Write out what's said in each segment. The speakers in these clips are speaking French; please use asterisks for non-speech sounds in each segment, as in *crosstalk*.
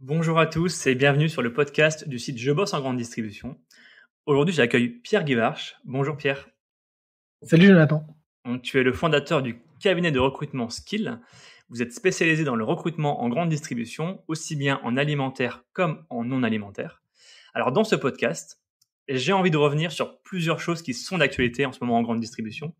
Bonjour à tous et bienvenue sur le podcast du site Je bosse en grande distribution. Aujourd'hui, j'accueille Pierre Guivarch. Bonjour Pierre. Salut Jonathan. tu es le fondateur du cabinet de recrutement Skill. Vous êtes spécialisé dans le recrutement en grande distribution, aussi bien en alimentaire comme en non alimentaire. Alors dans ce podcast, j'ai envie de revenir sur plusieurs choses qui sont d'actualité en ce moment en grande distribution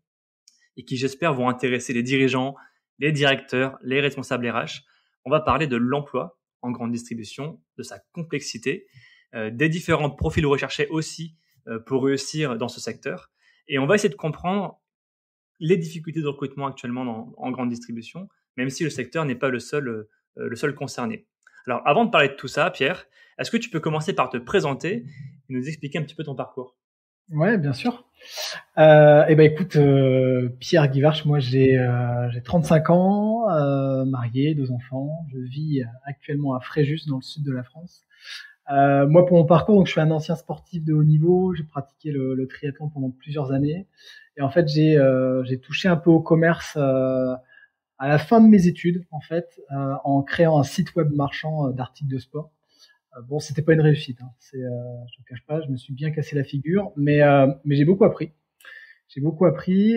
et qui j'espère vont intéresser les dirigeants, les directeurs, les responsables RH. On va parler de l'emploi en grande distribution, de sa complexité, euh, des différents profils recherchés aussi euh, pour réussir dans ce secteur. Et on va essayer de comprendre les difficultés de recrutement actuellement en grande distribution, même si le secteur n'est pas le seul, euh, le seul concerné. Alors avant de parler de tout ça, Pierre, est-ce que tu peux commencer par te présenter et nous expliquer un petit peu ton parcours? Ouais, bien sûr. Euh, eh ben écoute, euh, Pierre Guivarch, moi j'ai euh, j'ai 35 ans, euh, marié, deux enfants. Je vis actuellement à Fréjus dans le sud de la France. Euh, moi pour mon parcours, donc je suis un ancien sportif de haut niveau. J'ai pratiqué le, le, triathlon pendant plusieurs années et en fait j'ai j'ai touché un peu au commerce à la fin de mes études en fait en créant un site web marchand d'articles de sport. Euh, bon, c'était pas une réussite. Hein. C'est, euh, je ne cache pas, je me suis bien cassé la figure, mais euh, mais j'ai beaucoup appris. J'ai beaucoup appris,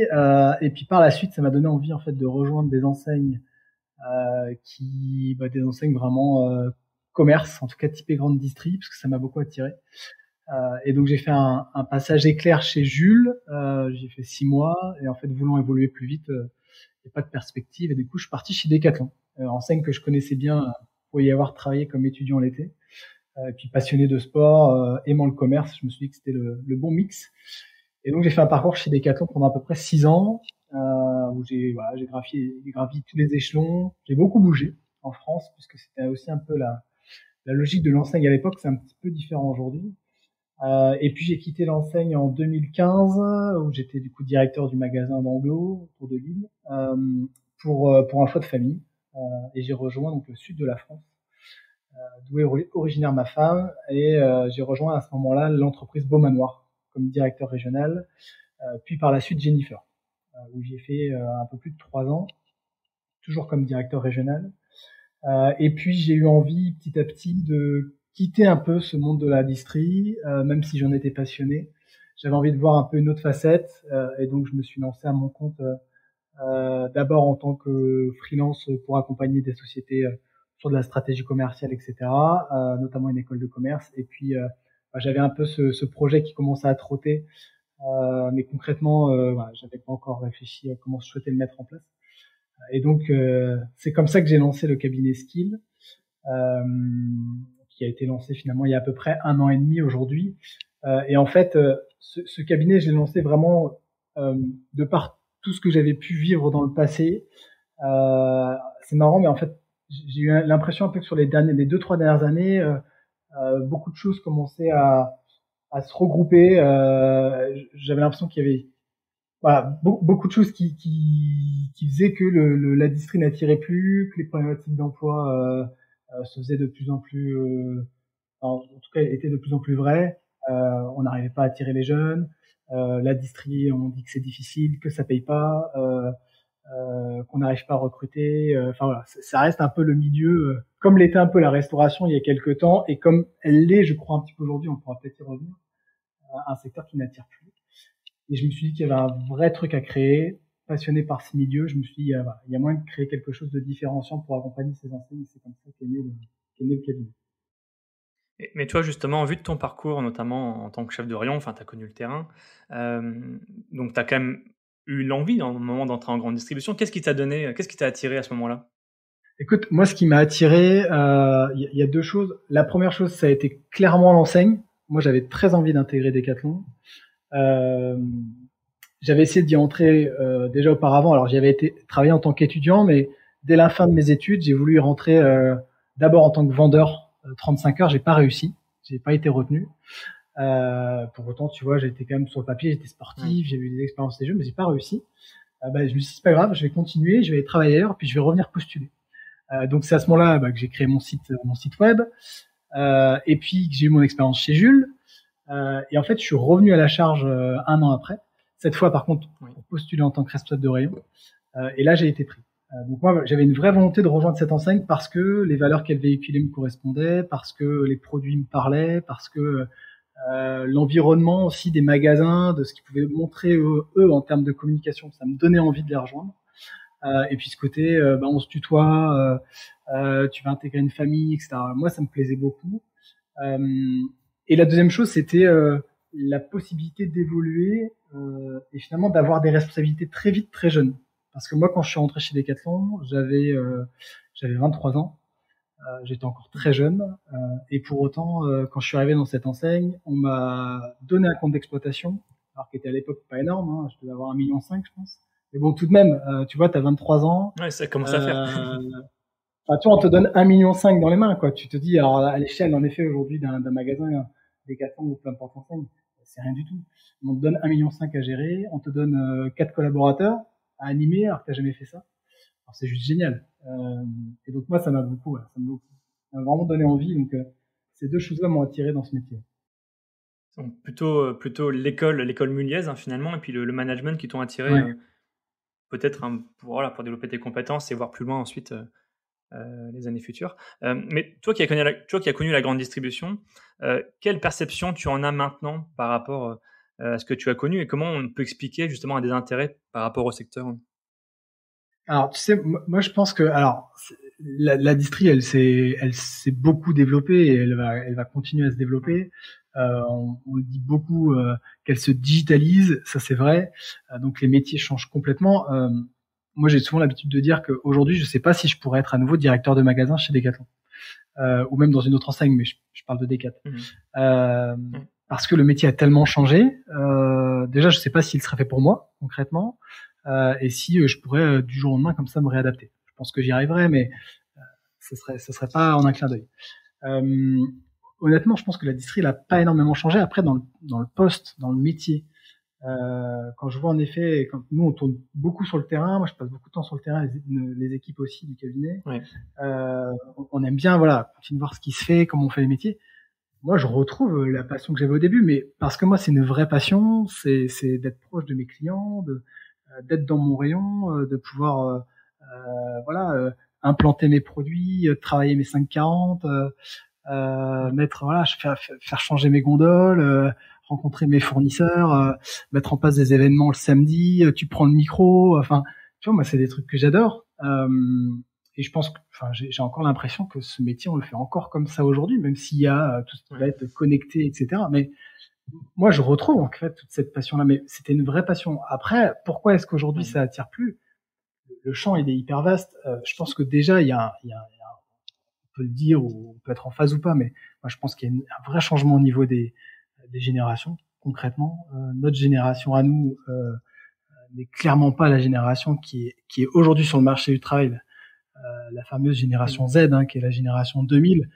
et puis par la suite, ça m'a donné envie en fait de rejoindre des enseignes qui, bah, des enseignes vraiment commerce, en tout cas typé grande distri, parce que ça m'a beaucoup attiré. et donc j'ai fait un, un, passage éclair chez Jules. j'ai fait six mois, et en fait voulant évoluer plus vite, il n'y a pas de perspective, et du coup je suis parti chez Decathlon, enseigne que je connaissais bien pour y avoir travaillé comme étudiant l'été. Euh, et puis passionné de sport, euh, aimant le commerce, je me suis dit que c'était le, le, bon mix. Et donc j'ai fait un parcours chez Decathlon pendant à peu près six ans, euh, où j'ai voilà, j'ai gravi, tous les échelons. J'ai beaucoup bougé en France, puisque c'était aussi un peu la, la logique de l'enseigne à l'époque, c'est un petit peu différent aujourd'hui. Euh, et puis j'ai quitté l'enseigne en 2015, où j'étais du coup directeur du magasin d'Anglo autour de Lille, euh, pour pour un choix de famille. Et j'ai rejoint donc le sud de la France d'où est originaire ma femme, et euh, j'ai rejoint à ce moment-là l'entreprise Beaumanoir comme directeur régional, euh, puis par la suite Jennifer, euh, où j'ai fait un peu plus de trois ans, toujours comme directeur régional. et puis j'ai eu envie petit à petit de quitter un peu ce monde de la distrie, même si j'en étais passionné. J'avais envie de voir un peu une autre facette, et donc je me suis lancé à mon compte d'abord en tant que freelance pour accompagner des sociétés sur de la stratégie commerciale, etc., euh, notamment une école de commerce. Et puis, euh, bah, j'avais un peu ce, projet qui commençait à trotter, euh, mais concrètement, euh, voilà, j'avais pas encore réfléchi à comment je souhaitais le mettre en place. Et donc, euh, c'est comme ça que j'ai lancé le cabinet Skill, euh, qui a été lancé finalement il y a à peu près un an et demi aujourd'hui. et en fait, ce, ce, cabinet, je l'ai lancé vraiment de par tout ce que j'avais pu vivre dans le passé. c'est marrant, mais en fait, j'ai eu l'impression un peu que sur les derniers, les deux trois dernières années, euh, euh, beaucoup de choses commençaient à, à se regrouper. Euh, J'avais l'impression qu'il y avait voilà, beaucoup de choses qui, qui, qui faisaient que le, le la distrie n'attirait plus, que les problématiques d'emploi euh, euh se faisaient de plus en plus, euh, en, tout cas, étaient de plus en plus vraies. Euh, on n'arrivait pas à attirer les jeunes. La distrie, on dit que c'est difficile, que ça paye pas. Euh, euh, qu'on n'arrive pas à recruter. Euh, enfin voilà, ça reste un peu le milieu, euh, comme l'était un peu la restauration il y a quelques temps, et comme elle l'est, je crois un petit peu aujourd'hui, on pourra peut-être y revenir, un secteur qui n'attire plus. Et je me suis dit qu'il y avait un vrai truc à créer, passionné par ce milieu, je me suis dit, il y a, moyen de créer quelque chose de différenciant pour accompagner ces enseignes, c'est comme ça qu'est né, né le cabinet. Mais toi, justement, vu de ton parcours, notamment en tant que chef de rayon, enfin, tu as connu le terrain, euh, donc tu as quand même eu l'envie le moment d'entrer en grande distribution. Qu'est-ce qui t'a donné, qu'est-ce qui t'a attiré à ce moment-là? Écoute, moi, ce qui m'a attiré, il euh, y, a deux choses. La première chose, ça a été clairement l'enseigne. Moi, j'avais très envie d'intégrer Decathlon. Euh, j'avais essayé d'y entrer euh, déjà auparavant. Alors, j'avais été travailler en tant qu'étudiant, mais dès la fin de mes études, j'ai voulu rentrer euh, d'abord en tant que vendeur 35 euh, heures. J'ai pas réussi. J'ai pas été retenu. Euh, pour autant, tu vois, j'étais quand même sur le papier, j'étais sportif, j'ai eu des expériences des jeux, mais j'ai pas réussi. Euh, bah, je me suis dit, c'est pas grave, je vais continuer, je vais travailler ailleurs, puis je vais revenir postuler. Euh, donc c'est à ce moment-là bah, que j'ai créé mon site, mon site web, euh, et puis que j'ai eu mon expérience chez Jules. Euh, et en fait, je suis revenu à la charge un an après. Cette fois, par contre, pour postuler en tant que responsable de rayon. et là, j'ai été pris. Donc moi, j'avais une vraie volonté de rejoindre cette enseigne parce que les valeurs qu'elle véhiculait me correspondaient, parce que les produits me parlaient, parce que euh, l'environnement aussi des magasins, de ce qu'ils pouvaient montrer eux, en termes de communication, ça me donnait envie de les rejoindre. Euh, et puis ce côté, euh, bah, on se tutoie, euh, tu vas intégrer une famille, etc. Moi, ça me plaisait beaucoup. et la deuxième chose, c'était la possibilité d'évoluer et finalement d'avoir des responsabilités très vite, très jeune. Parce que moi, quand je suis rentré chez Decathlon, j'avais j'avais 23 ans. Euh, j'étais encore très jeune euh, et pour autant, euh, quand je suis arrivé dans cette enseigne, on m'a donné un compte d'exploitation, alors qui était à l'époque pas énorme, hein, je devais avoir un million cinq, je pense. Mais bon, tout de même, tu vois, tu as 23 ans. Ouais, ça commence à faire. Enfin, tu vois, on te donne un million cinq dans les mains, quoi. Tu te dis, alors à l'échelle, en effet, aujourd'hui, d'un magasin, des 400 ou peu importe enseigne, c'est rien du tout. On te donne un million cinq à gérer, on te donne quatre collaborateurs à animer, alors que t'as jamais fait ça c'est juste génial. Euh, et donc moi, ça m'a beaucoup, ça m'a vraiment donné envie. Donc euh, ces deux choses-là m'ont attiré dans ce métier. Donc plutôt, euh, plutôt l'école, l'école Muliez hein, finalement, et puis le, management qui t'ont attiré peut-être hein, pour, voilà, pour développer tes compétences et voir plus loin ensuite les années futures. mais toi qui, as connu la, toi qui as connu la grande distribution, quelle perception tu en as maintenant par rapport ce que tu as connu et comment on peut expliquer justement un des intérêts par rapport au secteur? Alors, tu sais, moi, je pense que, alors, la, la distri, elle s'est, elle s'est beaucoup développée et elle va, elle va continuer à se développer. Euh, on, on, dit beaucoup euh, qu'elle se digitalise, ça c'est vrai. Euh, donc les métiers changent complètement. Euh, moi, j'ai souvent l'habitude de dire qu'aujourd'hui, je sais pas si je pourrais être à nouveau directeur de magasin chez Decathlon ou même dans une autre enseigne, mais je, parle de Decathlon. Mmh. Mmh. Parce que le métier a tellement changé. déjà, je sais pas s'il serait fait pour moi concrètement. Euh, et si euh, je pourrais euh, du jour au lendemain comme ça me réadapter. Je pense que j'y arriverai, mais ce serait ce serait pas en un clin d'œil. honnêtement, je pense que la distrie n'a pas énormément changé. Après, dans le, dans le poste, dans le métier, euh, quand je vois en effet, quand nous on tourne beaucoup sur le terrain, moi je passe beaucoup de temps sur le terrain, les, les équipes aussi du cabinet, ouais. euh, on aime bien voilà continuer de voir ce qui se fait, comment on fait les métiers. Moi je retrouve la passion que j'avais au début, mais parce que moi c'est une vraie passion, c'est d'être proche de mes clients, de, euh, d'être dans mon rayon, euh, de pouvoir euh, voilà implanter mes produits, travailler mes 540, euh, mettre voilà, faire, faire changer mes gondoles, rencontrer mes fournisseurs, mettre en place des événements le samedi, tu prends le micro, enfin, tu vois, moi c'est des trucs que j'adore. Et je pense que, enfin, j'ai encore l'impression que ce métier on le fait encore comme ça aujourd'hui, même s'il y a tout ce qui va être connecté, etc. Mais moi, je retrouve en fait toute cette passion-là, mais c'était une vraie passion. Après, pourquoi est-ce qu'aujourd'hui ça attire plus? Le champ, il est hyper vaste. Euh, je pense que déjà, il y, a, il, y a, on peut le dire ou on peut être en phase ou pas, mais moi, je pense qu'il y a un vrai changement au niveau des, des générations. Concrètement, euh, notre génération à nous euh, n'est clairement pas la génération qui est, qui est aujourd'hui sur le marché du travail. Euh, la fameuse génération Z, hein, qui est la génération 2000,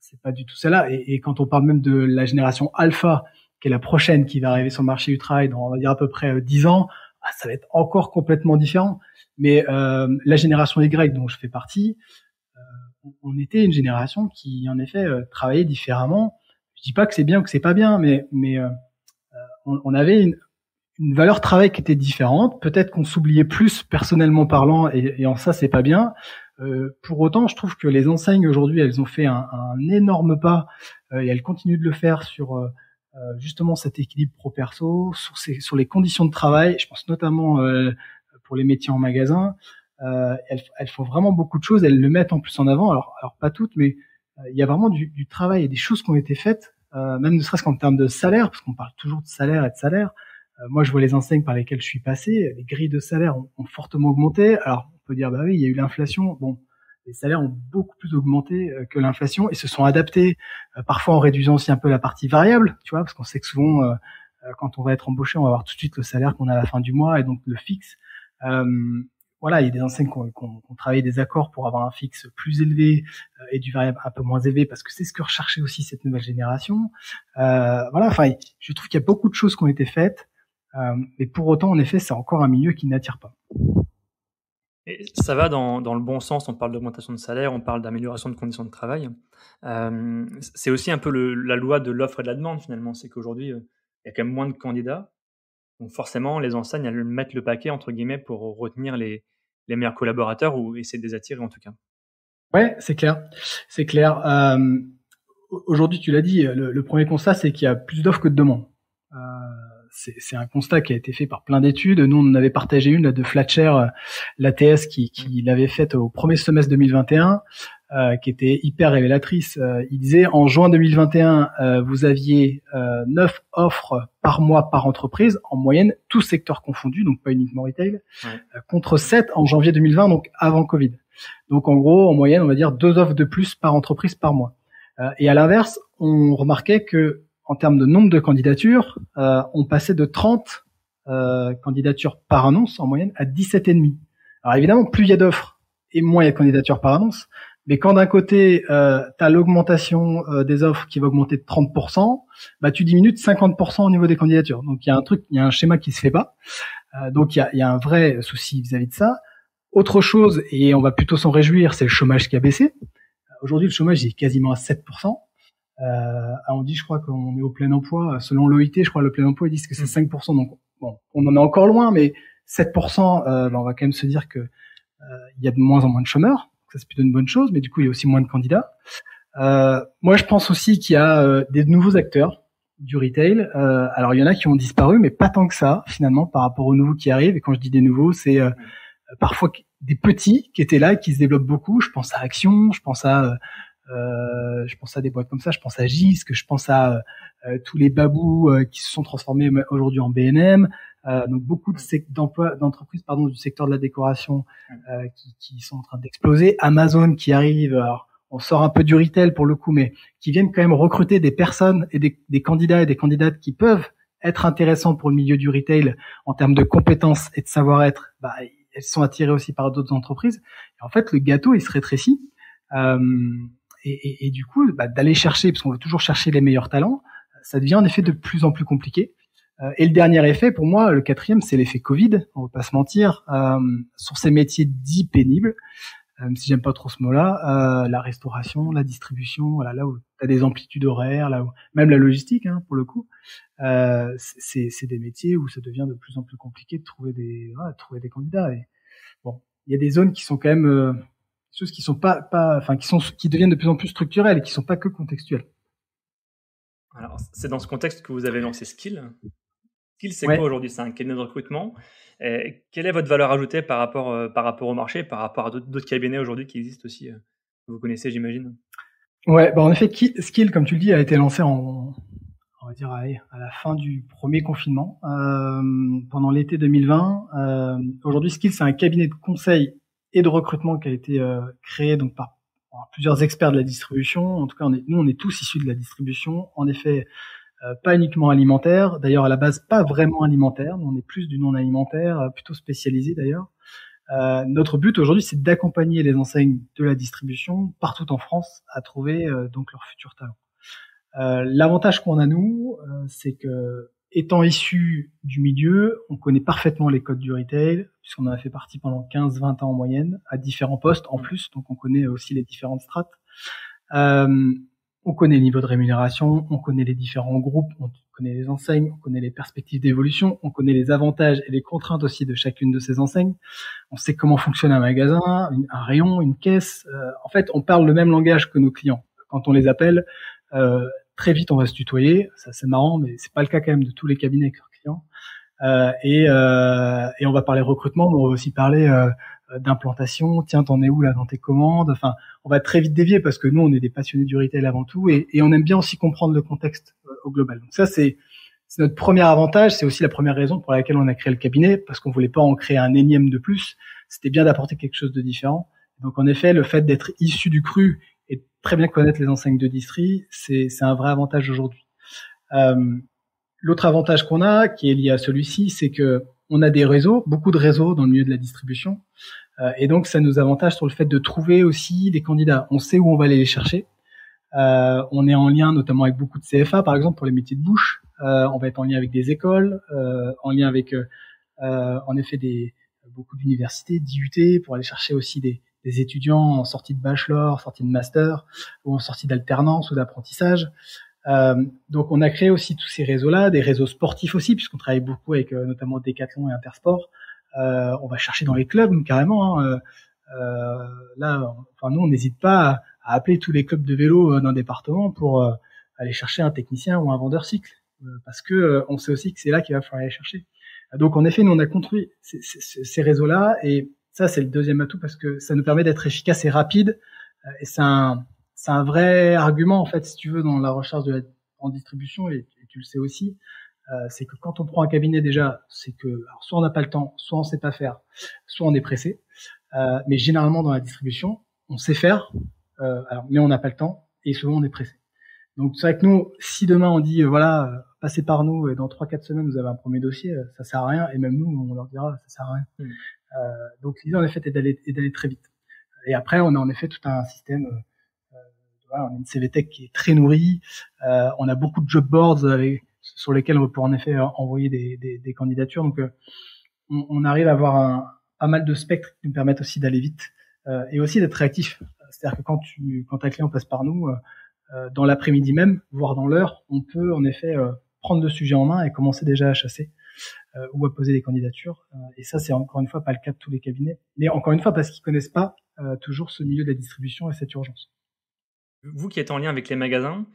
c'est pas du tout celle-là. Et, quand on parle même de la génération alpha, qui est la prochaine qui va arriver sur le marché du travail dans on va dire à peu près 10 euh, ans, ah, ça va être encore complètement différent. Mais euh, la génération Y dont je fais partie, euh, on était une génération qui en effet euh, travaillait différemment. Je dis pas que c'est bien ou que c'est pas bien, mais mais euh, on, on, avait une, une valeur travail qui était différente. Peut-être qu'on s'oubliait plus personnellement parlant, et, et en ça c'est pas bien. Euh, pour autant, je trouve que les enseignes aujourd'hui, elles ont fait un, un énorme pas et elles continuent de le faire sur euh, justement cet équilibre pro-perso, sur, sur les conditions de travail. Je pense notamment euh, pour les métiers en magasin. Euh, elles, elles, font vraiment beaucoup de choses. Elles le mettent en plus en avant. Alors, alors pas toutes, mais il y a vraiment du, du, travail et des choses qui ont été faites, même ne serait-ce qu'en termes de salaire, parce qu'on parle toujours de salaire et de salaire. moi, je vois les enseignes par lesquelles je suis passé. Les grilles de salaire ont, ont fortement augmenté. Alors, peut dire, bah oui, il y a eu l'inflation. Bon, les salaires ont beaucoup plus augmenté euh, que l'inflation et se sont adaptés, euh, parfois en réduisant aussi un peu la partie variable, tu vois, parce qu'on sait que souvent, euh, quand on va être embauché, on va avoir tout de suite le salaire qu'on a à la fin du mois et donc le fixe. voilà, il y a des enseignes qui ont, travaillé des accords pour avoir un fixe plus élevé et du variable un peu moins élevé parce que c'est ce que recherchait aussi cette nouvelle génération. voilà, enfin, je trouve qu'il y a beaucoup de choses qui ont été faites, mais pour autant, en effet, c'est encore un milieu qui n'attire pas ça va dans, le bon sens, on parle d'augmentation de salaire, on parle d'amélioration de conditions de travail. Euh, c'est aussi un peu la loi de l'offre et de la demande finalement, c'est qu'aujourd'hui, euh, il y a quand même moins de candidats. Donc forcément, les enseignes, elles mettent le paquet, entre guillemets, pour retenir les, meilleurs collaborateurs ou essayer de les attirer en tout cas. Ouais, c'est clair, c'est clair. Euh, aujourd'hui, tu l'as dit, le, premier constat, c'est qu'il y a plus d'offres que de demandes. C'est un constat qui a été fait par plein d'études. Nous, on en avait partagé une de Flatcher, euh, l'ATS, qui, qui l'avait faite au premier semestre 2021, euh, qui était hyper révélatrice. Euh, il disait en juin 2021, euh, vous aviez euh, 9 offres par mois par entreprise, en moyenne, tous secteurs confondus, donc pas uniquement retail, contre 7 en janvier 2020, donc avant Covid. Donc en gros, en moyenne, on va dire deux offres de plus par entreprise par mois. et à l'inverse, on remarquait que en termes de nombre de candidatures, euh, on passait de 30 euh, candidatures par annonce en moyenne à 17,5. Alors évidemment, plus il y a d'offres et moins il y a de candidatures par annonce, mais quand d'un côté, euh, tu as l'augmentation euh, des offres qui va augmenter de 30%, bah, tu diminues de 50% au niveau des candidatures. Donc il y a un truc, il y a un schéma qui se fait pas. Euh, donc il y a, y a, un vrai souci vis-à-vis de ça. Autre chose, et on va plutôt s'en réjouir, c'est le chômage qui a baissé. Aujourd'hui, le chômage est quasiment à 7%. Euh, on dit, je crois qu'on est au plein emploi. Selon l'OIT, je crois le plein emploi, ils disent que c'est 5%. Mm. Donc, bon, on en est encore loin, mais 7%, euh, ben, on va quand même se dire que euh, il y a de moins en moins de chômeurs. Ça, c'est plutôt une bonne chose, mais du coup, il y a aussi moins de candidats. Euh, moi, je pense aussi qu'il y a euh, des nouveaux acteurs du retail. Euh, alors, il y en a qui ont disparu, mais pas tant que ça, finalement, par rapport aux nouveaux qui arrivent. Et quand je dis des nouveaux, c'est mm. parfois des petits qui étaient là et qui se développent beaucoup. Je pense à Action, je pense à euh, je pense à des boîtes comme ça, je pense à que je pense à euh, tous les babous euh, qui se sont transformés aujourd'hui en BNM. donc beaucoup d'emplois, d'entreprises pardon du secteur de la décoration qui, qui, sont en train d'exploser. Amazon qui arrive. Alors, on sort un peu du retail pour le coup, mais qui viennent quand même recruter des personnes et des, des candidats et des candidates qui peuvent être intéressants pour le milieu du retail en termes de compétences et de savoir-être. Bah, elles sont attirées aussi par d'autres entreprises. Et en fait, le gâteau, il se rétrécit. Euh, et, et, du coup, bah, d'aller chercher, parce qu'on veut toujours chercher les meilleurs talents, ça devient en effet de plus en plus compliqué. Euh, et le dernier effet, pour moi, le quatrième, c'est l'effet Covid. On va pas se mentir. Euh, sur ces métiers dits pénibles, euh, si j'aime pas trop ce mot-là, euh, la restauration, la distribution, voilà, là où tu as des amplitudes horaires, là où même la logistique, hein, pour le coup, c'est des métiers où ça devient de plus en plus compliqué de trouver des, de trouver des candidats. Et bon, il y a des zones qui sont quand même choses qui sont pas, pas, enfin, qui sont, qui deviennent de plus en plus structurelles et qui sont pas que contextuelles. Alors, c'est dans ce contexte que vous avez lancé Skill. Skill, c'est quoi aujourd'hui? C'est un cabinet de recrutement. Et quelle est votre valeur ajoutée par rapport, euh, par rapport au marché, par rapport à d'autres cabinets aujourd'hui qui existent aussi, euh, que vous connaissez, j'imagine? Ouais, bah en effet, Skill, comme tu le dis, a été lancé en, on va dire, à la fin du premier confinement, euh, pendant l'été 2020. Euh, aujourd'hui, Skill, c'est un cabinet de conseil et de recrutement qui a été euh, créé donc par, plusieurs experts de la distribution. En tout cas, on est, nous, on est tous issus de la distribution. En effet, euh, pas uniquement alimentaire. D'ailleurs, à la base, pas vraiment alimentaire. on est plus du non alimentaire, euh, plutôt spécialisé d'ailleurs. Euh, notre but aujourd'hui, c'est d'accompagner les enseignes de la distribution partout en France à trouver donc leurs futurs talents. L'avantage qu'on a nous, c'est que étant issu du milieu, on connaît parfaitement les codes du retail, puisqu'on en a fait partie pendant 15-20 ans en moyenne, à différents postes en plus, donc on connaît aussi les différentes strates. Euh, on connaît le niveau de rémunération, on connaît les différents groupes, on connaît les enseignes, on connaît les perspectives d'évolution, on connaît les avantages et les contraintes aussi de chacune de ces enseignes. On sait comment fonctionne un magasin, un rayon, une caisse. Euh, en fait, on parle le même langage que nos clients. Quand on les appelle, euh, très vite on va se tutoyer, ça c'est marrant, mais c'est pas le cas quand même de tous les cabinets avec leurs clients. Euh, et, euh, et on va parler recrutement, mais on va aussi parler euh, d'implantation. Tiens, t'en es où là dans tes commandes? Enfin, on va très vite dévier parce que nous, on est des passionnés du retail avant tout, et, et on aime bien aussi comprendre le contexte euh, au global. Donc ça, c'est c'est notre premier avantage. C'est aussi la première raison pour laquelle on a créé le cabinet, parce qu'on voulait pas en créer un énième de plus. C'était bien d'apporter quelque chose de différent. Donc en effet, le fait d'être issu du cru très bien connaître les enseignes de distri, c'est un vrai avantage aujourd'hui. Euh, L'autre avantage qu'on a, qui est lié à celui-ci, c'est que on a des réseaux, beaucoup de réseaux dans le milieu de la distribution, euh, et donc ça nous avantage sur le fait de trouver aussi des candidats. On sait où on va aller les chercher. Euh, on est en lien notamment avec beaucoup de CFA, par exemple pour les métiers de bouche. Euh, on va être en lien avec des écoles, euh, en lien avec, euh, en effet, des beaucoup d'universités, d'IUT, pour aller chercher aussi des, des étudiants en sortie de bachelor, sortie de master ou en sortie d'alternance ou d'apprentissage. Euh, donc on a créé aussi tous ces réseaux-là, des réseaux sportifs aussi, puisqu'on travaille beaucoup avec euh, notamment Decathlon et Intersport, on va chercher dans les clubs carrément. Hein, là, enfin nous, on n'hésite pas à, appeler tous les clubs de vélo d'un département pour aller chercher un technicien ou un vendeur cycle, parce que on sait aussi que c'est là qu'il va falloir aller chercher. Donc en effet, nous on a construit ces, ces, ces réseaux-là et ça c'est le deuxième atout parce que ça nous permet d'être efficace et rapide et c'est un c'est un vrai argument en fait si tu veux dans la recherche de la, en distribution et, tu le sais aussi euh, c'est que quand on prend un cabinet déjà c'est que soit on n'a pas le temps soit on sait pas faire soit on est pressé euh, mais généralement dans la distribution on sait faire euh, mais on n'a pas le temps et souvent on est pressé donc c'est vrai que nous si demain on dit euh, voilà passez par nous et dans 3-4 semaines vous avez un premier dossier, euh, ça sert à rien. Et même nous, on leur dira ça sert à rien. Mm. Euh, donc l'idée en effet est d'aller très vite. Et après, on a en effet tout un système. Euh, voilà, on a une CVTech qui est très nourrie. Euh, on a beaucoup de job boards sur lesquels on peut en effet envoyer des, candidatures. Donc on, arrive à avoir pas mal de spectres qui nous permettent aussi d'aller vite et aussi d'être réactif. C'est-à-dire que quand tu quand un client passe par nous, dans l'après-midi même, voire dans l'heure, on peut en effet prendre le sujet en main et commencer déjà à chasser euh, ou à poser des candidatures. Euh, et ça, c'est encore une fois pas le cas de tous les cabinets. Mais encore une fois, parce qu'ils connaissent pas euh, toujours ce milieu de la distribution et cette urgence. Vous qui êtes en lien avec les magasins,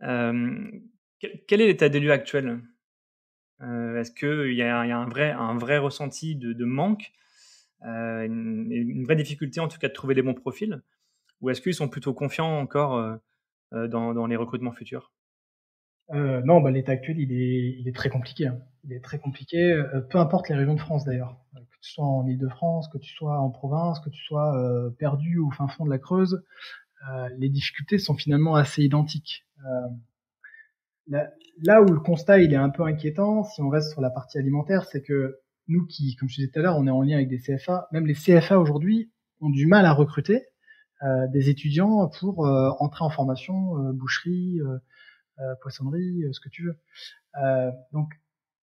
quel est l'état des lieux actuel? Est-ce qu'il y, a un vrai ressenti de, manque, une, vraie difficulté en tout cas de trouver les bons profils? Ou est-ce qu'ils sont plutôt confiants encore dans les recrutements futurs? Euh, non, bah, l'état actuel, il est, il est très compliqué. Hein. Il est très compliqué, euh, peu importe les régions de France d'ailleurs. Euh, que tu sois en Ile-de-France, que tu sois en province, que tu sois perdu au fin fond de la Creuse, les difficultés sont finalement assez identiques. Là, là, où le constat il est un peu inquiétant, si on reste sur la partie alimentaire, c'est que nous qui, comme je disais tout à l'heure, on est en lien avec des CFA, même les CFA aujourd'hui ont du mal à recruter des étudiants pour entrer en formation, boucherie poissonnerie, euh, ce que tu veux. Euh, donc,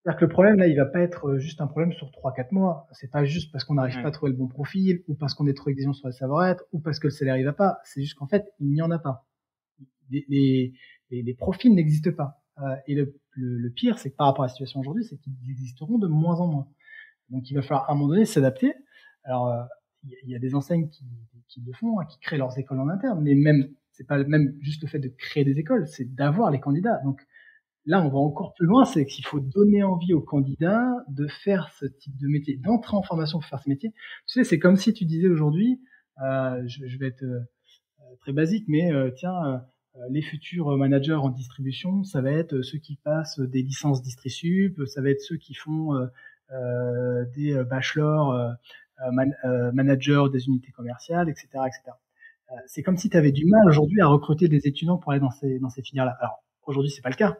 c'est-à-dire que le problème là, il va pas être juste un problème sur 3-4 mois. C'est pas juste parce qu'on n'arrive pas à trouver le bon profil, ou parce qu'on est trop exigeant sur le savoir-être, ou parce que le salaire il va pas. C'est juste qu'en fait, il n'y en a pas. Les, les, les, profils n'existent pas. Euh, et le, le, pire, c'est que par rapport à la situation aujourd'hui, c'est qu'ils existeront de moins en moins. Donc, il va falloir à un moment donné s'adapter. Alors, il y, a des enseignes qui, qui le font, hein, qui créent leurs écoles en interne, mais même c'est pas même juste le fait de créer des écoles, c'est d'avoir les candidats. Donc là, on va encore plus loin, c'est qu'il faut donner envie aux candidats de faire ce type de métier, d'entrer en formation pour faire ce métier. Tu sais, c'est comme si tu disais aujourd'hui, euh, je, je, vais être euh, très basique, mais euh, tiens, euh, les futurs managers en distribution, ça va être ceux qui passent des licences DistriSup, ça va être ceux qui font des bachelors man, managers des unités commerciales, etc., etc. Euh, c'est comme si tu avais du mal aujourd'hui à recruter des étudiants pour aller dans ces, dans ces filières-là. Alors, aujourd'hui, c'est pas le cas.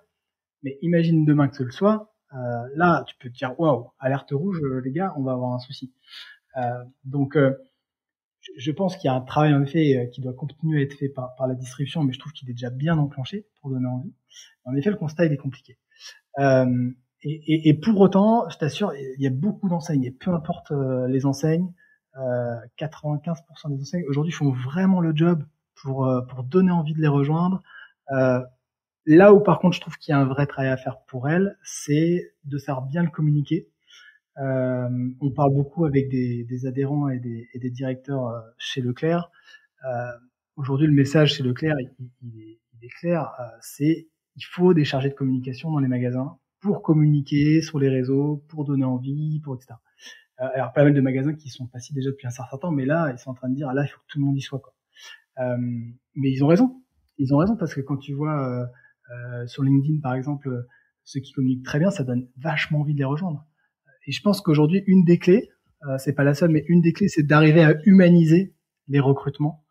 Mais imagine demain que ce le soit. Euh, là, tu peux te dire, waouh, alerte rouge, euh, les gars, on va avoir un souci. Euh, donc, euh, je pense qu'il y a un travail en effet qui doit continuer à être fait par, par la distribution, mais je trouve qu'il est déjà bien enclenché pour donner envie. En effet, le constat il est compliqué. Euh, et, et, et, pour autant, je t'assure, il y a beaucoup d'enseignes, et peu importe les enseignes, 95% des enseignes aujourd'hui font vraiment le job pour euh, pour donner envie de les rejoindre. Euh, là où par contre je trouve qu'il y a un vrai travail à faire pour elles, c'est de faire bien le communiquer. Euh, on parle beaucoup avec des, adhérents et des, directeurs euh, chez Leclerc. Euh, Aujourd'hui, le message chez Leclerc, il, est, il est, clair. Euh, c'est il faut des chargés de communication dans les magasins pour communiquer sur les réseaux, pour donner envie, pour etc. Euh, alors pas mal de magasins qui sont passés déjà depuis un certain temps, mais là ils sont en train de dire ah, là il faut que tout le monde y soit quoi. Euh, mais ils ont raison, ils ont raison parce que quand tu vois euh, sur LinkedIn par exemple ceux qui communiquent très bien, ça donne vachement envie de les rejoindre. Et je pense qu'aujourd'hui une des clés, c'est pas la seule, mais une des clés c'est d'arriver à humaniser les recrutements,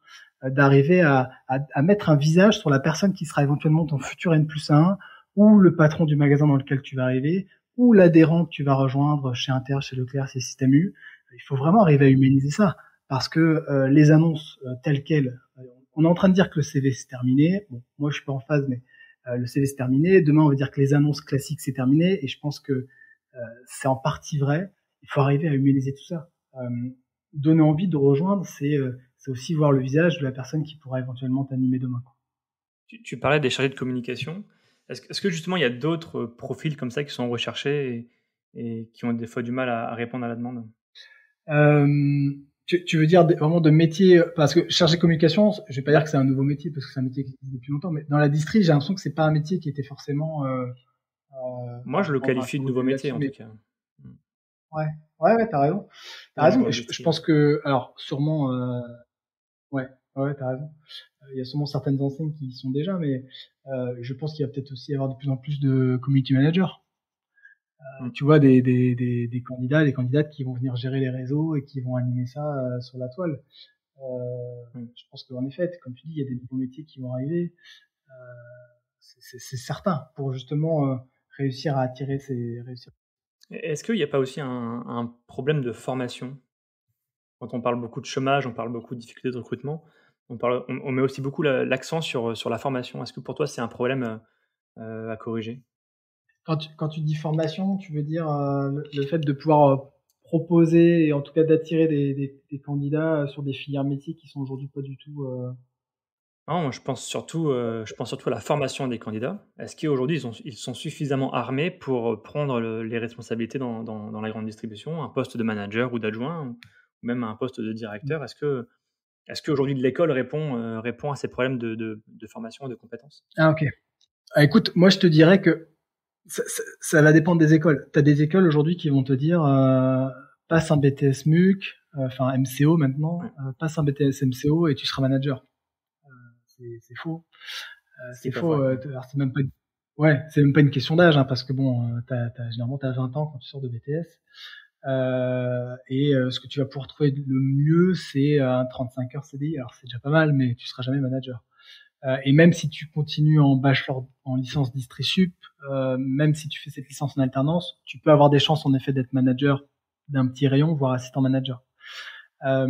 d'arriver à, à, à, mettre un visage sur la personne qui sera éventuellement ton futur N plus 1 ou le patron du magasin dans lequel tu vas arriver ou l'adhérent que tu vas rejoindre chez Inter, chez Leclerc, chez Système U. Il faut vraiment arriver à humaniser ça parce que euh, les annonces euh, telles quelles, euh, on est en train de dire que le CV c'est terminé. Bon, moi je suis pas en phase, mais le CV c'est terminé. Demain on va dire que les annonces classiques c'est terminé, et je pense que c'est en partie vrai. Il faut arriver à humaniser tout ça. donner envie de rejoindre, c'est c'est aussi voir le visage de la personne qui pourra éventuellement t'animer demain. Tu, tu, parlais des chargés de communication. Est-ce que justement il y a d'autres profils comme ça qui sont recherchés et, qui ont des fois du mal à, répondre à la demande? Tu, tu, veux dire vraiment de métier parce que chargé de communication, je vais pas dire que c'est un nouveau métier parce que c'est un métier qui existe depuis longtemps, mais dans la distri, j'ai l'impression que c'est pas un métier qui était forcément. Euh, euh, Moi, je le qualifie de nouveau métier en tout cas. Ouais, ouais, ouais, t'as raison. T'as raison. Je, je, pense que, alors, sûrement, euh, ouais, ouais, t'as raison. Il y a sûrement certaines enseignes qui y sont déjà, mais euh, je pense qu'il va peut-être aussi y avoir de plus en plus de community managers euh, tu vois des, des, des, des, candidats, des candidates qui vont venir gérer les réseaux et qui vont animer ça euh, sur la toile. Euh, je pense qu'en effet, comme tu dis, il y a des nouveaux métiers qui vont arriver. c'est certain pour justement réussir à attirer ces réussir. Est-ce qu'il n'y a pas aussi un, un, problème de formation? Quand on parle beaucoup de chômage, on parle beaucoup de difficultés de recrutement, on, parle, on, met aussi beaucoup l'accent sur, sur la formation. Est-ce que pour toi c'est un problème à corriger? Quand tu, quand tu dis formation, tu veux dire euh, le, fait de pouvoir euh, proposer et en tout cas d'attirer des, des, des, candidats euh, sur des filières métiers qui sont aujourd'hui pas du tout. Non, je pense surtout, je pense surtout à la formation des candidats. Est-ce qu'aujourd'hui ils, ils, sont suffisamment armés pour prendre les responsabilités dans, dans, dans, la grande distribution, un poste de manager ou d'adjoint, ou même un poste de directeur? Est-ce que est-ce qu'aujourd'hui l'école répond, répond à ces problèmes de, de, de formation et de compétences? Ah ok. Ah, écoute, moi je te dirais que ça, ça, va dépendre des écoles. Tu as des écoles aujourd'hui qui vont te dire euh, passe un BTS MUC, euh, enfin MCO maintenant, euh, passe un BTS MCO et tu seras manager. Euh, c'est faux. c'est faux. c'est même pas une... ouais, c'est même pas une question d'âge hein, parce que bon, t'as, t'as, généralement t'as 20 ans quand tu sors de BTS. Et ce que tu vas pouvoir trouver le mieux, c'est un 35 heures CDI. Alors c'est déjà pas mal, mais tu seras jamais manager. Euh, et même si tu continues en bachelor, en licence distri euh, même si tu fais cette licence en alternance, tu peux avoir des chances en effet d'être manager d'un petit rayon, voire assistant manager. Euh,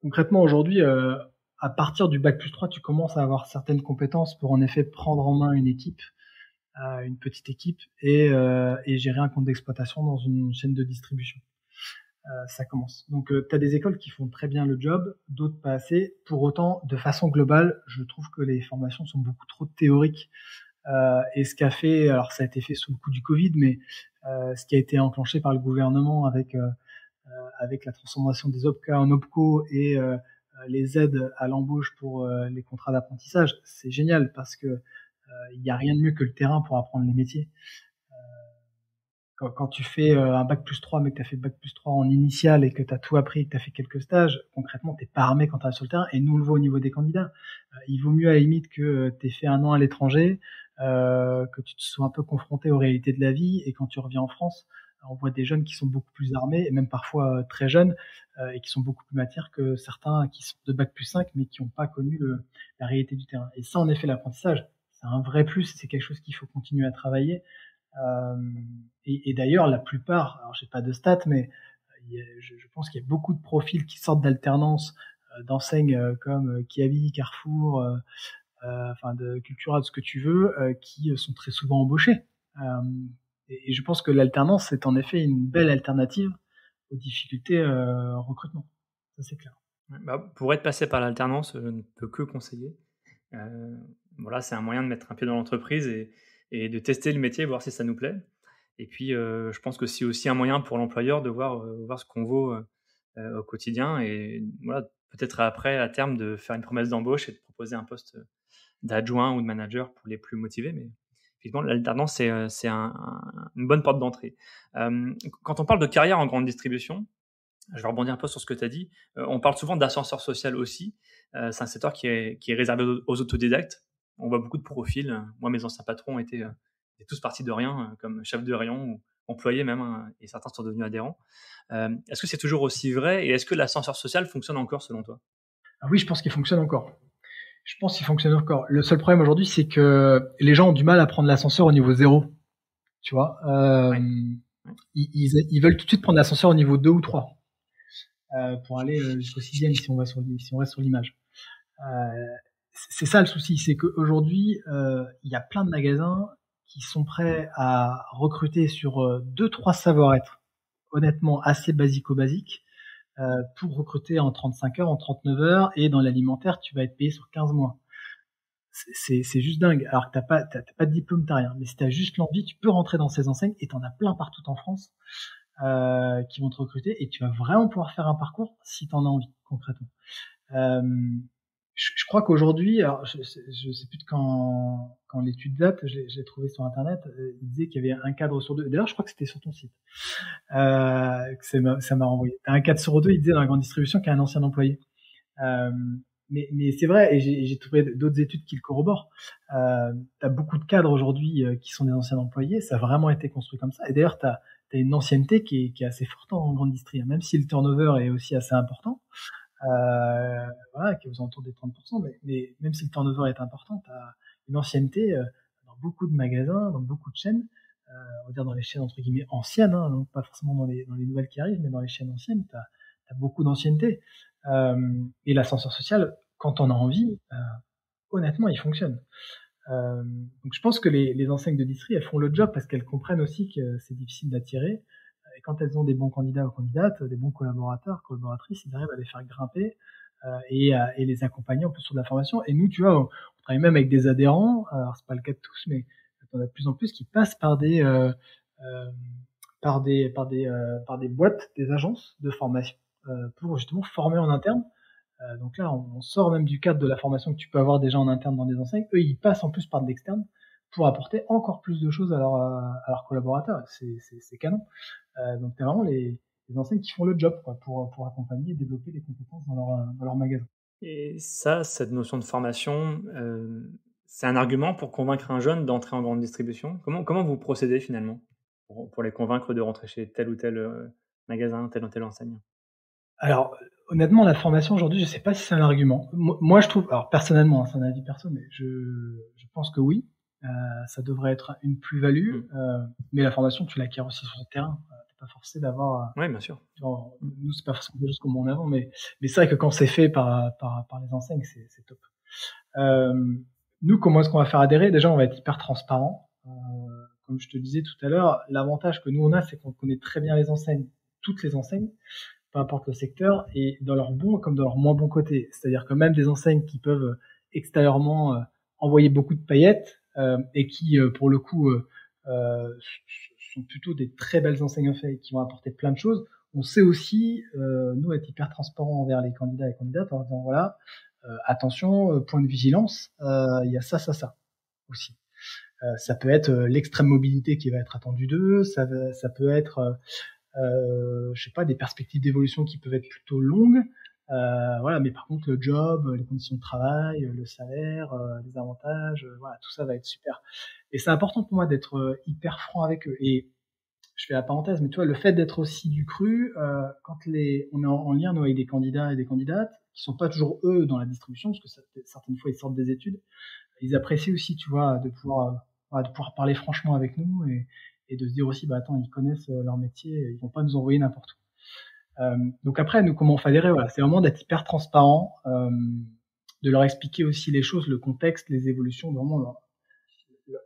concrètement, aujourd'hui, euh, à partir du bac plus 3, tu commences à avoir certaines compétences pour en effet prendre en main une équipe, euh, une petite équipe, et, et gérer un compte d'exploitation dans une chaîne de distribution. Euh, ça commence. Donc euh, tu as des écoles qui font très bien le job, d'autres pas assez. Pour autant, de façon globale, je trouve que les formations sont beaucoup trop théoriques. Euh, et ce qu'a fait, alors ça a été fait sous le coup du Covid, mais euh, ce qui a été enclenché par le gouvernement avec euh, avec la transformation des OPCA en OPCO et les aides à l'embauche pour les contrats d'apprentissage, c'est génial parce que il n'y a rien de mieux que le terrain pour apprendre les métiers quand, quand, tu fais euh, un bac plus 3, mais que tu as fait bac plus 3 en initial et que tu as tout appris que tu as fait quelques stages, concrètement, t'es pas armé quand tu sur le terrain. Et nous, on le voit au niveau des candidats. Euh, il vaut mieux à la limite que euh, tu aies fait un an à l'étranger, euh, que tu te sois un peu confronté aux réalités de la vie. Et quand tu reviens en France, on voit des jeunes qui sont beaucoup plus armés, et même parfois très jeunes, euh, et qui sont beaucoup plus matières que certains qui sont de bac plus 5, mais qui n'ont pas connu la réalité du terrain. Et ça, en effet, l'apprentissage, un vrai plus, c'est quelque chose qu'il faut continuer à travailler. Euh, et, d'ailleurs, la plupart, alors j'ai pas de stats, mais euh, je, pense qu'il y a beaucoup de profils qui sortent d'alternance euh, d'enseignes comme Kiavi, Carrefour, enfin de Cultura, de ce que tu veux, qui sont très souvent embauchés. et, je pense que l'alternance est en effet une belle alternative aux difficultés recrutement. Ça c'est clair. Bah, pour être passé par l'alternance, je ne peux que conseiller. Voilà, c'est un moyen de mettre un pied dans l'entreprise et, de tester le métier, voir si ça nous plaît. Et puis, euh, je pense que c'est aussi un moyen pour l'employeur de voir, euh, voir ce qu'on vaut euh, au quotidien et voilà, peut-être après, à terme, de faire une promesse d'embauche et de proposer un poste d'adjoint ou de manager pour les plus motivés. Mais effectivement, l'alternance, c'est, c'est un, une bonne porte d'entrée. quand on parle de carrière en grande distribution, je vais rebondir un peu sur ce que tu as dit. on parle souvent d'ascenseur social aussi. c'est un secteur qui est, qui est réservé aux autodidactes on voit beaucoup de profils. Moi, mes anciens patrons étaient, euh, étaient tous partis de rien, euh, comme chef de rayon ou employés même, hein, et certains sont devenus adhérents. Euh, est-ce que c'est toujours aussi vrai et est-ce que l'ascenseur social fonctionne encore selon toi? Ah Oui, je pense qu'il fonctionne encore. Je pense qu'il fonctionne encore. Le seul problème aujourd'hui, c'est que les gens ont du mal à prendre l'ascenseur au niveau zéro. Tu vois, euh, ils, ils, veulent tout de suite prendre l'ascenseur au niveau 2 ou 3 euh, pour aller jusqu'au sixième si on va sur si on reste sur l'image. Euh, c'est ça le souci, c'est qu'aujourd'hui, euh, il y a plein de magasins qui sont prêts à recruter sur euh, deux, trois savoir-être, honnêtement assez basico-basique, euh, pour recruter en 35 heures, en 39 heures, et dans l'alimentaire, tu vas être payé sur 15 mois. C'est juste dingue. Alors que t'as pas, pas de diplôme, t'as rien. Mais si t'as juste l'envie, tu peux rentrer dans ces enseignes, et t'en as plein partout en France. euh, qui vont te recruter et tu vas vraiment pouvoir faire un parcours si tu en as envie concrètement. Euh, je, crois qu'aujourd'hui, je, je sais plus de quand, l'étude date, je l'ai trouvé sur internet, euh, il disait qu'il y avait un cadre sur deux. D'ailleurs, je crois que c'était sur ton site. Euh, ça m'a renvoyé. un cadre sur deux, il disait dans la grande distribution qu'il y a un ancien employé. Euh, mais, c'est vrai, et j'ai trouvé d'autres études qui le corroborent. Euh, tu as beaucoup de cadres aujourd'hui qui sont des anciens employés, ça a vraiment été construit comme ça. Et d'ailleurs, tu as, une ancienneté qui est, qui est assez forte en grande distribution, même si le turnover est aussi assez important. Euh, voilà, qui est aux alentours des 30%, mais, mais, même si le turnover est important, tu as une ancienneté euh, dans beaucoup de magasins, dans beaucoup de chaînes, euh, on va dire dans les chaînes entre guillemets anciennes, hein, donc pas forcément dans les, dans les nouvelles qui arrivent, mais dans les chaînes anciennes, tu as, beaucoup d'ancienneté. Et l'ascenseur social, quand on a envie, honnêtement, il fonctionne. Donc je pense que les, les enseignes de distri, elles font le job parce qu'elles comprennent aussi que c'est difficile d'attirer. Et quand elles ont des bons candidats ou candidates, des bons collaborateurs, collaboratrices, ils arrivent à les faire grimper euh, et, les accompagner en plus sur de la formation. Et nous, tu vois, on, travaille même avec des adhérents. Alors c'est pas le cas de tous, mais on a de plus en plus qui passent par des euh, euh, par des par des par des boîtes, des agences de formation pour justement former en interne. Donc là, on, sort même du cadre de la formation que tu peux avoir déjà en interne dans des enseignes. Eux, ils passent en plus par de l'externe pour apporter encore plus de choses à, leur, euh, à leurs collaborateurs. C'est canon. Euh, donc, c'est vraiment les, les, enseignes qui font le job quoi, pour, pour accompagner et développer les compétences dans leur, dans leur magasin. Et ça, cette notion de formation, euh, c'est un argument pour convaincre un jeune d'entrer en grande distribution? Comment, comment vous procédez finalement pour, pour les convaincre de rentrer chez tel ou tel magasin, tel ou tel enseigne? Alors, honnêtement, la formation aujourd'hui, je sais pas si c'est un argument. Moi, je trouve, alors personnellement, hein, c'est un avis perso, mais je, je pense que oui, euh, ça devrait être une plus-value. Mm. Euh, mais la formation, tu l'acquiers aussi sur le terrain. Euh, t'es pas forcé d'avoir. oui, bien sûr. Genre, nous, c'est pas forcément quelque chose comme on avant, mais mais c'est vrai que quand c'est fait par par par les enseignes, c'est top. Euh, nous, comment est-ce qu'on va faire adhérer? Déjà, on va être hyper transparent. Euh, comme je te disais tout à l'heure, l'avantage que nous on a, c'est qu'on connaît très bien les enseignes, toutes les enseignes peu importe le secteur, et dans leur bon comme dans leur moins bon côté. C'est-à-dire que même des enseignes qui peuvent euh, extérieurement euh, envoyer beaucoup de paillettes euh, et qui, pour le coup, sont plutôt des très belles enseignes qui vont apporter plein de choses. On sait aussi, nous, être hyper transparent envers les candidats et candidates en disant voilà, attention, point de vigilance, il y a ça, ça, ça aussi. ça peut être l'extrême mobilité qui va être attendue d'eux, ça, ça peut être euh, je sais pas, des perspectives d'évolution qui peuvent être plutôt longues. Euh, voilà, mais par contre le job, les conditions de travail, le salaire, euh, les avantages, euh, voilà, tout ça va être super. Et c'est important pour moi d'être hyper franc avec eux. Et je fais la parenthèse, mais tu vois, le fait d'être aussi du cru, euh, quand les, on est en, lien nous, avec des candidats et des candidates qui sont pas toujours eux dans la distribution, parce que certaines fois ils sortent des études, ils apprécient aussi, tu vois, de pouvoir, de pouvoir parler franchement avec nous et, et de se dire aussi, bah attends, ils connaissent euh, leur métier, ils vont pas nous envoyer n'importe où. Euh, donc après, nous, comment fait voilà, c'est vraiment d'être hyper transparent, euh, de leur expliquer aussi les choses, le contexte, les évolutions, vraiment leur,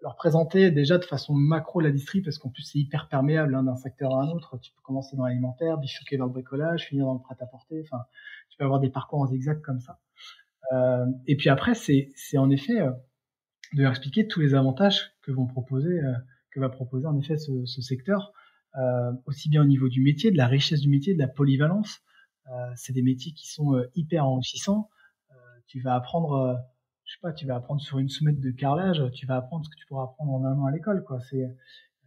leur présenter déjà de façon macro la distri, parce qu'en plus c'est hyper perméable hein, d'un secteur à un autre. Tu peux commencer dans l'alimentaire, bifurquer dans le bricolage, finir dans le prêt-à-porter. Enfin, tu peux avoir des parcours en zigzag comme ça. Euh, et puis après, c'est en effet euh, de leur expliquer tous les avantages que vont proposer euh, que va proposer en effet ce, ce secteur, aussi bien au niveau du métier, de la richesse du métier, de la polyvalence. Euh, c'est des métiers qui sont euh, hyper enrichissants. Euh, tu vas apprendre, euh, je sais pas, tu vas apprendre sur une semaine de carrelage, tu vas apprendre ce que tu pourras apprendre en un an à l'école, quoi. C'est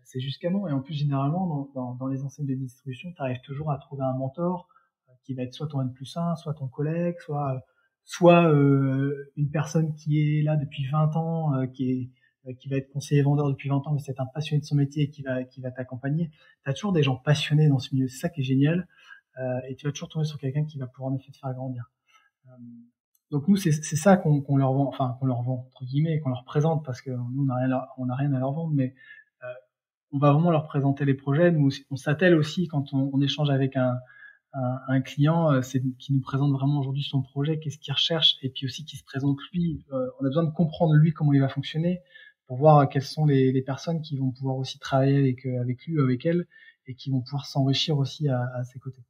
c'est juste canon. Et en plus, généralement, dans, dans, dans les enseignes de distribution, tu arrives toujours à trouver un mentor qui va être soit ton N plus 1, soit ton collègue, soit soit euh, une personne qui est là depuis 20 ans, qui est euh, qui va être conseiller vendeur depuis 20 ans, mais c'est un passionné de son métier qui va, qui va t'accompagner. Tu as toujours des gens passionnés dans ce milieu, c'est ça qui est génial. Euh, et tu vas toujours tomber sur quelqu'un qui va pouvoir en effet te faire grandir. Euh, donc nous, c'est ça qu'on qu'on leur vend, enfin qu'on leur vend entre guillemets, qu'on leur présente parce que nous on n'a rien, on a rien à leur vendre, mais euh, on va vraiment leur présenter les projets. Nous, on s'attelle aussi quand on, échange avec un, un, un client, euh, c'est qui nous présente vraiment aujourd'hui son projet, qu'est-ce qu'il recherche, et puis aussi qui se présente lui. Euh, on a besoin de comprendre lui comment il va fonctionner pour voir quelles sont les, personnes qui vont pouvoir aussi travailler avec, euh, avec lui ou avec elle et qui vont pouvoir s'enrichir aussi à, ses côtés.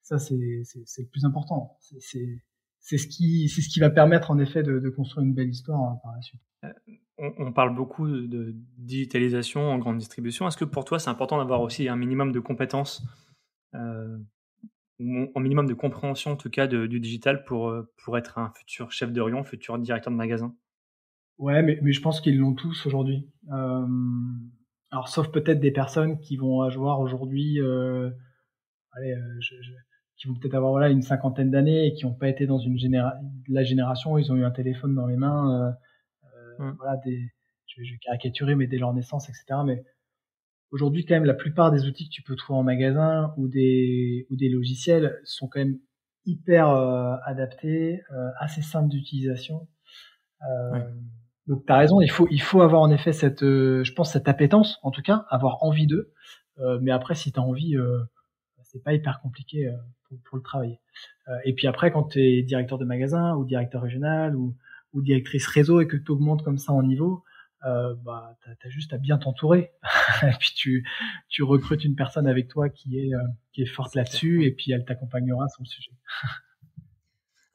Ça, c'est le plus important. C'est ce qui ce qui va permettre en effet de, construire une belle histoire hein, par la suite. Euh, on, parle beaucoup de digitalisation en grande distribution. Est-ce que pour toi, c'est important d'avoir aussi un minimum de compétences, euh, un minimum de compréhension en tout cas du digital pour, pour être un futur chef de rayon, futur directeur de magasin? Ouais, mais, mais je pense qu'ils l'ont tous aujourd'hui. Euh, alors, sauf peut-être des personnes qui vont avoir aujourd'hui, euh, allez, euh, je, je, qui vont peut-être avoir voilà une cinquantaine d'années et qui n'ont pas été dans une généra la génération où ils ont eu un téléphone dans les mains. Euh, mmh. Voilà, des, je, je vais caricaturer, mais dès leur naissance, etc. Mais aujourd'hui, quand même, la plupart des outils que tu peux trouver en magasin ou des ou des logiciels sont quand même hyper adaptés, assez simples d'utilisation. Euh, donc tu as raison, il faut il faut avoir en effet cette euh, je pense cette appétence en tout cas, avoir envie d'eux. Euh, mais après si tu as envie euh, c'est pas hyper compliqué euh, pour, pour, le travailler. et puis après quand tu es directeur de magasin ou directeur régional ou, ou directrice réseau et que tu augmentes comme ça en niveau, bah tu as, juste à bien t'entourer. *laughs* et puis tu tu recrutes une personne avec toi qui est qui est forte là-dessus et puis elle t'accompagnera sur le sujet. *laughs*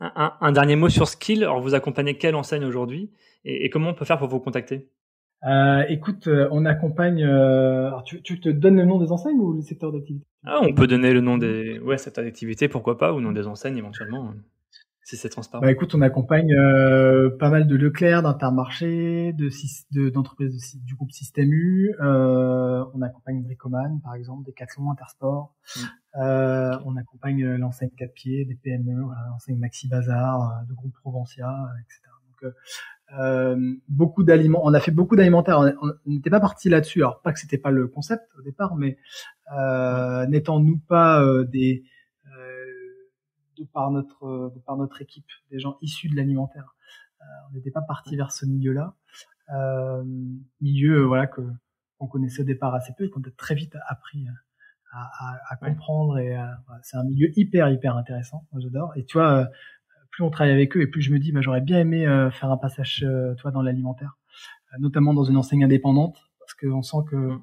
un, un, dernier mot sur Skill. Alors vous accompagnez quelle enseigne aujourd'hui et, comment on peut faire pour vous contacter? Euh, écoute, euh, on accompagne. Euh, alors tu, tu, te donnes le nom des enseignes ou le secteur d'activité? Ah, On peut donner le nom des ouais, secteurs d'activité, pourquoi pas, ou nom des enseignes éventuellement, hein, si c'est transparent. Bah écoute, on accompagne euh, pas mal de Leclerc, d'Intermarché, de d'entreprises du groupe Système U. Euh, on accompagne Bricoman, par exemple, Decathlon, Intersport. Mm. Euh, on accompagne l'enseigne 4 pieds, des PME, l'enseigne Maxi Bazar, de groupe Provencia, etc. Donc euh, beaucoup d'aliments. On a fait beaucoup d'alimentaires. On n'était pas parti là-dessus. Alors pas que c'était pas le concept au départ, mais euh, n'étant nous pas euh, des de par notre de par notre équipe, des gens issus de l'alimentaire. Euh, on n'était pas parti vers ce milieu-là. milieu voilà que qu'on connaissait au départ assez peu et qu'on a très vite appris à, à, à comprendre et c'est un milieu hyper hyper intéressant. Moi j'adore. Et tu vois plus on travaille avec eux et plus je me dis, bah, j'aurais bien aimé euh, faire un passage, euh, toi, dans l'alimentaire, euh, notamment dans une enseigne indépendante, parce qu'on sent que mm.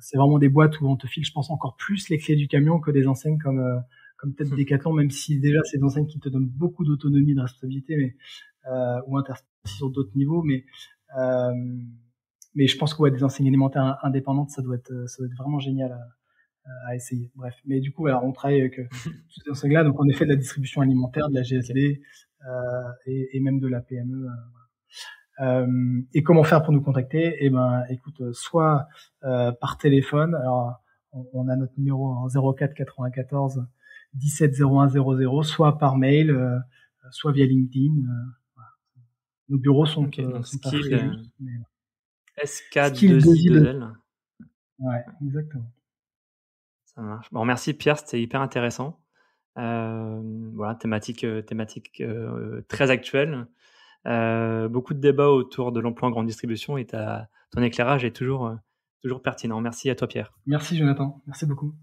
c'est vraiment des boîtes où on te file, je pense, encore plus les clés du camion que des enseignes comme comme peut-être. *laughs* Decathlon, même si déjà c'est des enseignes qui te donnent beaucoup d'autonomie, de responsabilité, mais euh, ou sur d'autres niveaux, mais euh, mais je pense que ouais, des enseignes alimentaires indépendantes, ça doit être ça doit être vraiment génial à essayer. Bref, mais du coup, alors, on travaille avec euh, *laughs* toutes ces enseignes-là, donc on est fait de la distribution alimentaire, de la GSD euh, et, et, même de la PME. Euh, euh, et comment faire pour nous contacter? Eh ben, écoute, soit euh, par téléphone. Alors, on, on, a notre numéro en 04 94 17 01 00, soit par mail, euh, soit via LinkedIn. Voilà. Nos bureaux sont, okay, donc sont skill, SK2I2L. Ouais, exactement. Ça marche. Bon, merci Pierre, c'était hyper intéressant. Euh, voilà, thématique, euh, thématique euh, très actuelle. beaucoup de débats autour de l'emploi en grande distribution et ta, ton éclairage est toujours, toujours pertinent. Merci à toi Pierre. Merci Jonathan, merci beaucoup.